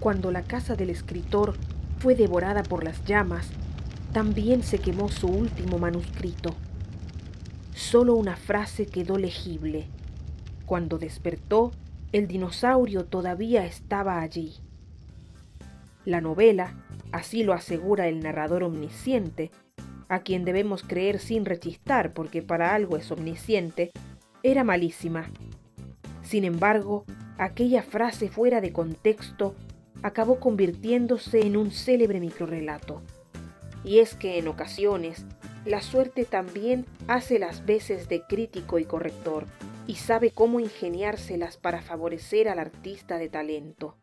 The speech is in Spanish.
cuando la casa del escritor fue devorada por las llamas, también se quemó su último manuscrito. Solo una frase quedó legible. Cuando despertó, el dinosaurio todavía estaba allí. La novela, así lo asegura el narrador omnisciente, a quien debemos creer sin rechistar porque para algo es omnisciente, era malísima. Sin embargo, aquella frase fuera de contexto acabó convirtiéndose en un célebre microrelato. Y es que en ocasiones la suerte también hace las veces de crítico y corrector y sabe cómo ingeniárselas para favorecer al artista de talento.